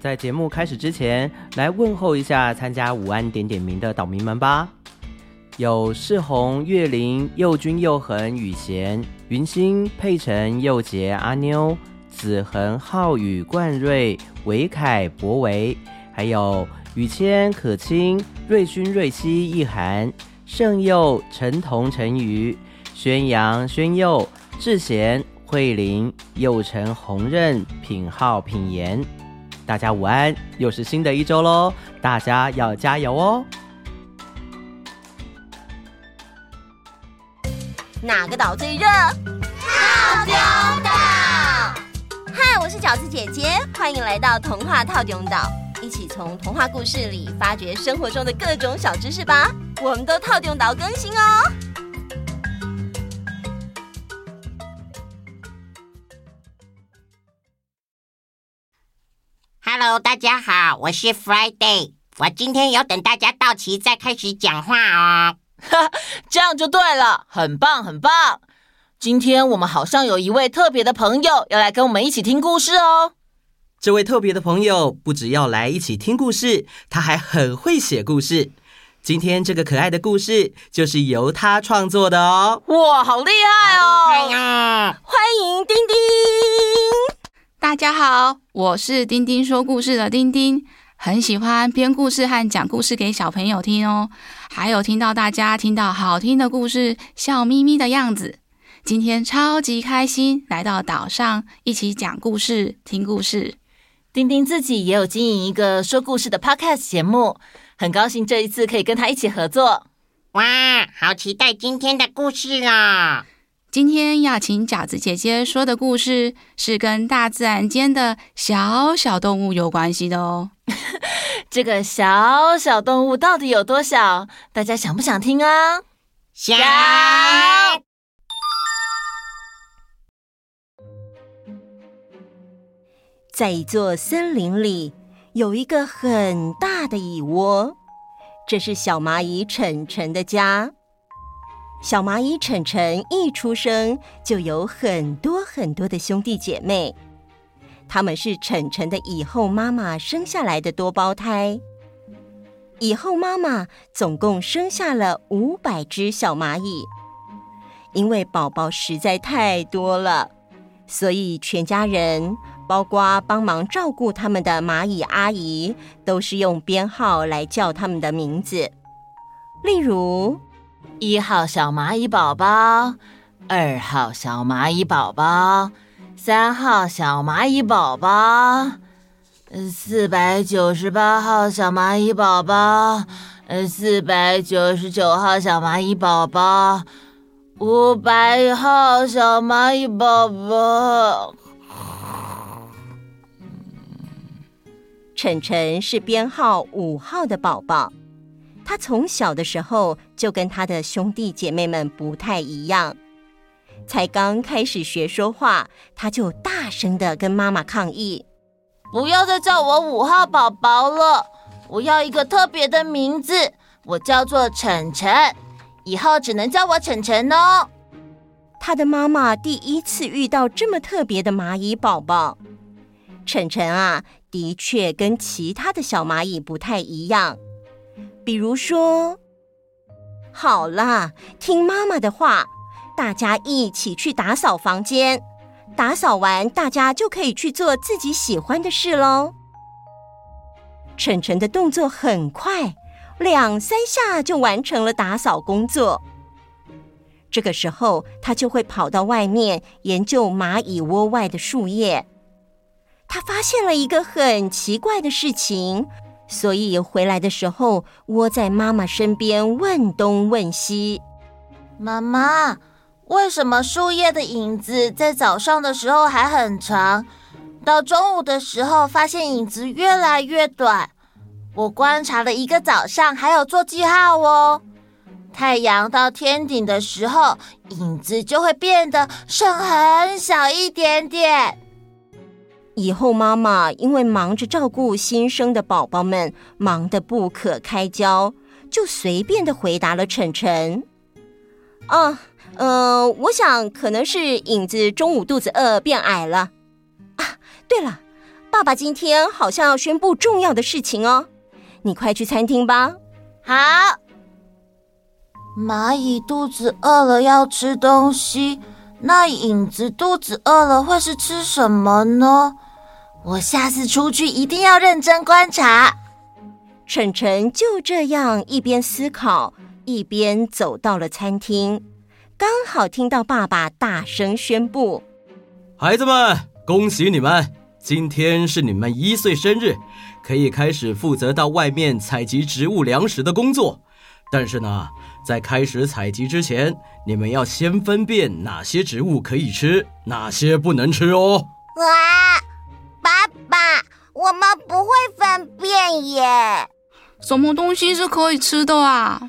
在节目开始之前，来问候一下参加午安点点名的岛民们吧。有世宏、月玲、佑君、佑恒、宇贤、云星、佩晨、佑杰、阿妞、子恒、浩宇、冠瑞、韦凯、博维，还有宇谦、可清、瑞勋、瑞希、易涵、盛佑、陈彤、陈瑜、宣阳、宣佑、智贤、慧玲、佑成、洪任、品浩、品言。大家午安，又是新的一周喽！大家要加油哦。哪个岛最热？套丁岛。嗨，我是饺子姐姐，欢迎来到童话套丁岛，一起从童话故事里发掘生活中的各种小知识吧。我们都套丁岛更新哦。Hello，大家好，我是 Friday。我今天有等大家到齐再开始讲话哦。哈，这样就对了，很棒很棒。今天我们好像有一位特别的朋友要来跟我们一起听故事哦。这位特别的朋友不只要来一起听故事，他还很会写故事。今天这个可爱的故事就是由他创作的哦。哇，好厉害哦！欢迎丁丁。大家好，我是丁丁说故事的丁丁，很喜欢编故事和讲故事给小朋友听哦。还有听到大家听到好听的故事，笑眯眯的样子，今天超级开心，来到岛上一起讲故事、听故事。丁丁自己也有经营一个说故事的 podcast 节目，很高兴这一次可以跟他一起合作。哇，好期待今天的故事啊！今天要请饺子姐姐说的故事是跟大自然间的小小动物有关系的哦。这个小小动物到底有多小？大家想不想听啊？想。在一座森林里，有一个很大的蚁窝，这是小蚂蚁晨晨的家。小蚂蚁晨晨一出生就有很多很多的兄弟姐妹，他们是晨晨的以后妈妈生下来的多胞胎。以后妈妈总共生下了五百只小蚂蚁，因为宝宝实在太多了，所以全家人，包括帮忙照顾他们的蚂蚁阿姨，都是用编号来叫他们的名字，例如。一号小蚂蚁宝宝，二号小蚂蚁宝宝，三号小蚂蚁宝宝，四百九十八号小蚂蚁宝宝，呃，四百九十九号小蚂蚁宝宝，五百号小蚂蚁宝宝。晨晨是编号五号的宝宝。他从小的时候就跟他的兄弟姐妹们不太一样，才刚开始学说话，他就大声的跟妈妈抗议：“不要再叫我五号宝宝了，我要一个特别的名字，我叫做晨晨，以后只能叫我晨晨哦。”他的妈妈第一次遇到这么特别的蚂蚁宝宝，晨晨啊，的确跟其他的小蚂蚁不太一样。比如说，好啦，听妈妈的话，大家一起去打扫房间。打扫完，大家就可以去做自己喜欢的事喽。晨晨的动作很快，两三下就完成了打扫工作。这个时候，他就会跑到外面研究蚂蚁窝外的树叶。他发现了一个很奇怪的事情。所以回来的时候，窝在妈妈身边问东问西。妈妈，为什么树叶的影子在早上的时候还很长，到中午的时候发现影子越来越短？我观察了一个早上，还有做记号哦。太阳到天顶的时候，影子就会变得剩很小一点点。以后妈妈因为忙着照顾新生的宝宝们，忙得不可开交，就随便的回答了晨晨：“啊，呃，我想可能是影子中午肚子饿变矮了。啊，对了，爸爸今天好像要宣布重要的事情哦，你快去餐厅吧。好。蚂蚁肚子饿了要吃东西，那影子肚子饿了会是吃什么呢？我下次出去一定要认真观察。晨晨就这样一边思考，一边走到了餐厅，刚好听到爸爸大声宣布：“孩子们，恭喜你们，今天是你们一岁生日，可以开始负责到外面采集植物粮食的工作。但是呢，在开始采集之前，你们要先分辨哪些植物可以吃，哪些不能吃哦。”哇，爸爸，我们不会分辨耶。什么东西是可以吃的啊？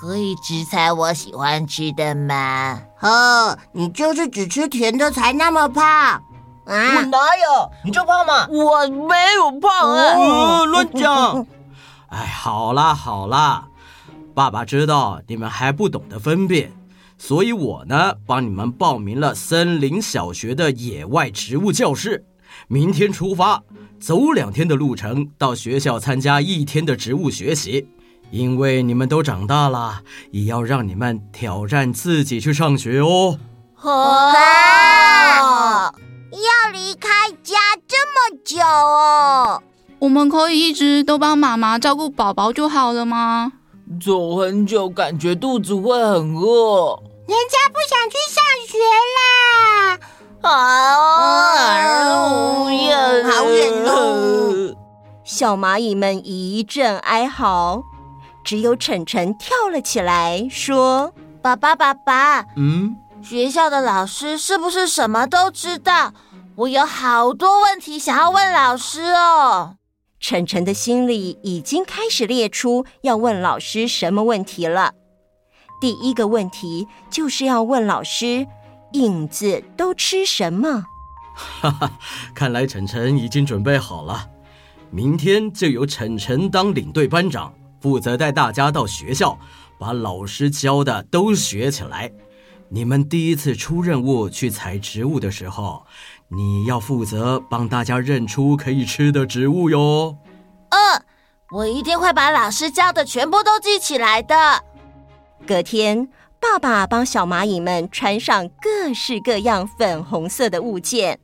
可以只采我喜欢吃的吗？呵，你就是只吃甜的才那么胖啊！我哪有？你就胖吗？我没有胖啊！哦，乱讲！哎，好啦好啦，爸爸知道你们还不懂得分辨，所以我呢帮你们报名了森林小学的野外植物教室，明天出发，走两天的路程到学校参加一天的植物学习。因为你们都长大了，也要让你们挑战自己去上学哦。啊！要离开家这么久哦？我们可以一直都帮妈妈照顾宝宝就好了吗？走很久，感觉肚子会很饿。人家不想去上学啦！啊，好远哦！小蚂蚁们一阵哀嚎。只有晨晨跳了起来，说：“爸爸，爸爸，嗯，学校的老师是不是什么都知道？我有好多问题想要问老师哦。”晨晨的心里已经开始列出要问老师什么问题了。第一个问题就是要问老师：影子都吃什么？哈哈，看来晨晨已经准备好了，明天就由晨晨当领队班长。负责带大家到学校，把老师教的都学起来。你们第一次出任务去采植物的时候，你要负责帮大家认出可以吃的植物哟。嗯，我一定会把老师教的全部都记起来的。隔天，爸爸帮小蚂蚁们穿上各式各样粉红色的物件，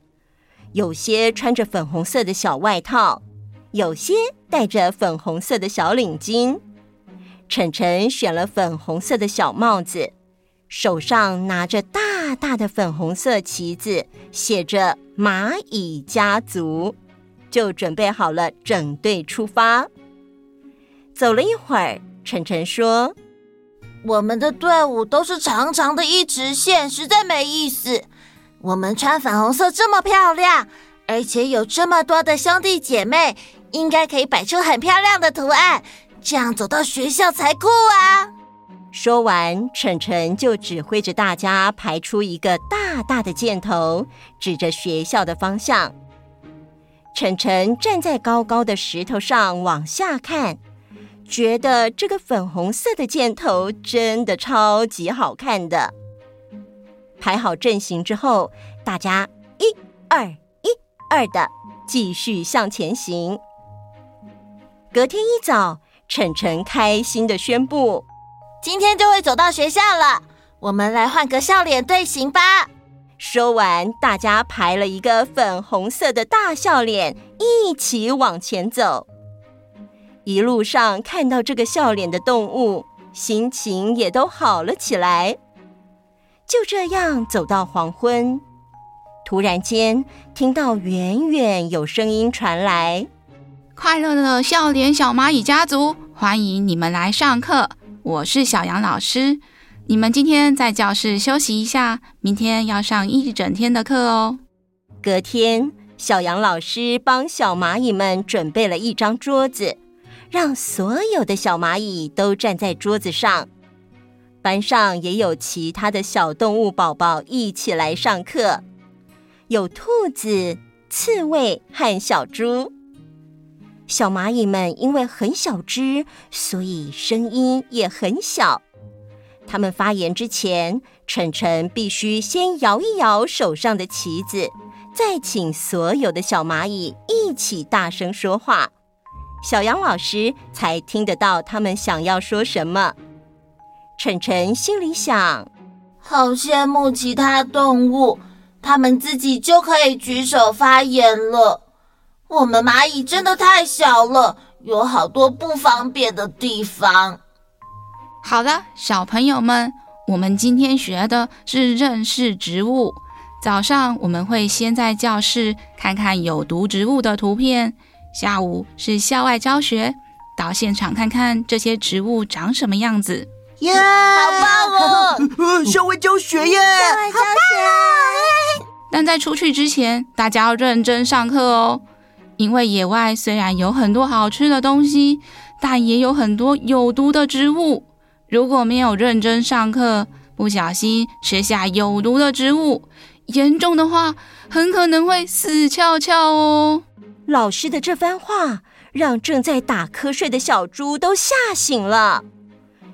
有些穿着粉红色的小外套。有些戴着粉红色的小领巾，晨晨选了粉红色的小帽子，手上拿着大大的粉红色旗子，写着“蚂蚁家族”，就准备好了整队出发。走了一会儿，晨晨说：“我们的队伍都是长长的一直线，实在没意思。我们穿粉红色这么漂亮，而且有这么多的兄弟姐妹。”应该可以摆出很漂亮的图案，这样走到学校才酷啊！说完，晨晨就指挥着大家排出一个大大的箭头，指着学校的方向。晨晨站在高高的石头上往下看，觉得这个粉红色的箭头真的超级好看的。排好阵型之后，大家一二一二的继续向前行。隔天一早，晨晨开心的宣布：“今天就会走到学校了。我们来换个笑脸队形吧。”说完，大家排了一个粉红色的大笑脸，一起往前走。一路上看到这个笑脸的动物，心情也都好了起来。就这样走到黄昏，突然间听到远远有声音传来。快乐的笑脸小蚂蚁家族，欢迎你们来上课。我是小杨老师。你们今天在教室休息一下，明天要上一整天的课哦。隔天，小杨老师帮小蚂蚁们准备了一张桌子，让所有的小蚂蚁都站在桌子上。班上也有其他的小动物宝宝一起来上课，有兔子、刺猬和小猪。小蚂蚁们因为很小只，所以声音也很小。他们发言之前，晨晨必须先摇一摇手上的旗子，再请所有的小蚂蚁一起大声说话，小杨老师才听得到他们想要说什么。晨晨心里想：好羡慕其他动物，他们自己就可以举手发言了。我们蚂蚁真的太小了，有好多不方便的地方。好了，小朋友们，我们今天学的是认识植物。早上我们会先在教室看看有毒植物的图片，下午是校外教学，到现场看看这些植物长什么样子。耶，yeah, 好棒哦！呃，校外教学耶，校外教学。但在出去之前，大家要认真上课哦，因为野外虽然有很多好吃的东西，但也有很多有毒的植物。如果没有认真上课，不小心吃下有毒的植物，严重的话，很可能会死翘翘哦。老师的这番话让正在打瞌睡的小猪都吓醒了，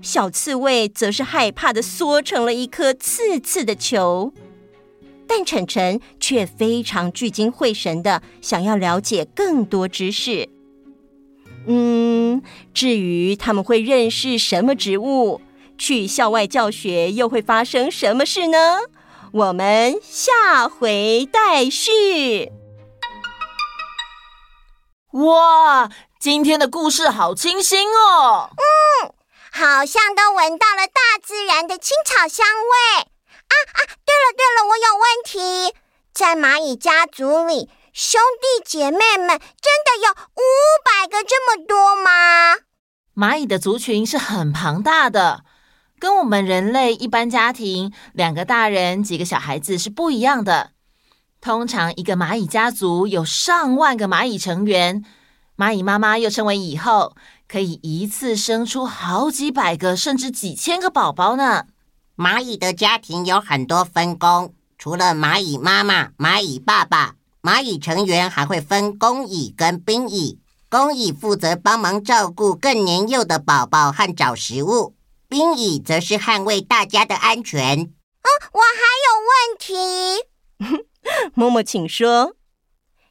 小刺猬则是害怕的缩成了一颗刺刺的球。但晨晨却非常聚精会神的想要了解更多知识。嗯，至于他们会认识什么植物，去校外教学又会发生什么事呢？我们下回待续。哇，今天的故事好清新哦！嗯，好像都闻到了大自然的青草香味。啊啊，对了对了，我有问题，在蚂蚁家族里。兄弟姐妹们真的有五百个这么多吗？蚂蚁的族群是很庞大的，跟我们人类一般家庭两个大人几个小孩子是不一样的。通常一个蚂蚁家族有上万个蚂蚁成员，蚂蚁妈妈又称为蚁后，可以一次生出好几百个甚至几千个宝宝呢。蚂蚁的家庭有很多分工，除了蚂蚁妈妈、蚂蚁爸爸。蚂蚁成员还会分工蚁跟兵蚁，工蚁负责帮忙照顾更年幼的宝宝和找食物，兵蚁则是捍卫大家的安全。啊，我还有问题，默默请说。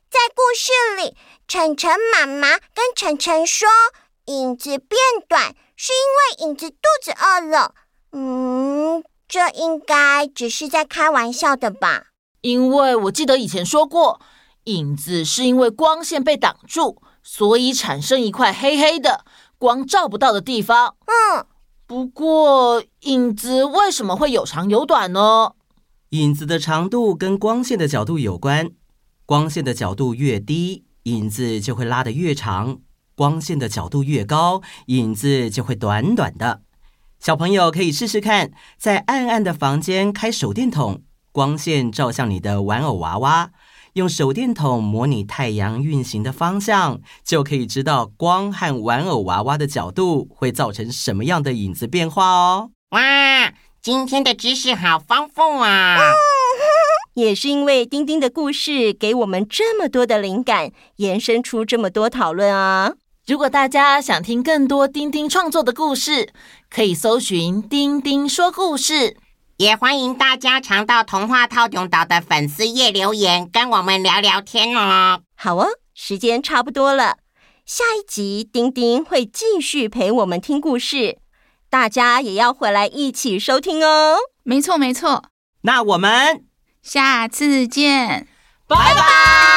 在故事里，晨晨妈妈跟晨晨说，影子变短是因为影子肚子饿了。嗯，这应该只是在开玩笑的吧？因为我记得以前说过，影子是因为光线被挡住，所以产生一块黑黑的、光照不到的地方。嗯，不过影子为什么会有长有短呢？影子的长度跟光线的角度有关，光线的角度越低，影子就会拉得越长；光线的角度越高，影子就会短短的。小朋友可以试试看，在暗暗的房间开手电筒。光线照向你的玩偶娃娃，用手电筒模拟太阳运行的方向，就可以知道光和玩偶娃娃的角度会造成什么样的影子变化哦。哇，今天的知识好丰富啊！也是因为丁丁的故事给我们这么多的灵感，延伸出这么多讨论啊。如果大家想听更多丁丁创作的故事，可以搜寻“丁丁说故事”。也欢迎大家常到童话套用岛的粉丝页留言，跟我们聊聊天哦。好哦，时间差不多了，下一集丁丁会继续陪我们听故事，大家也要回来一起收听哦。没错，没错。那我们下次见，拜拜。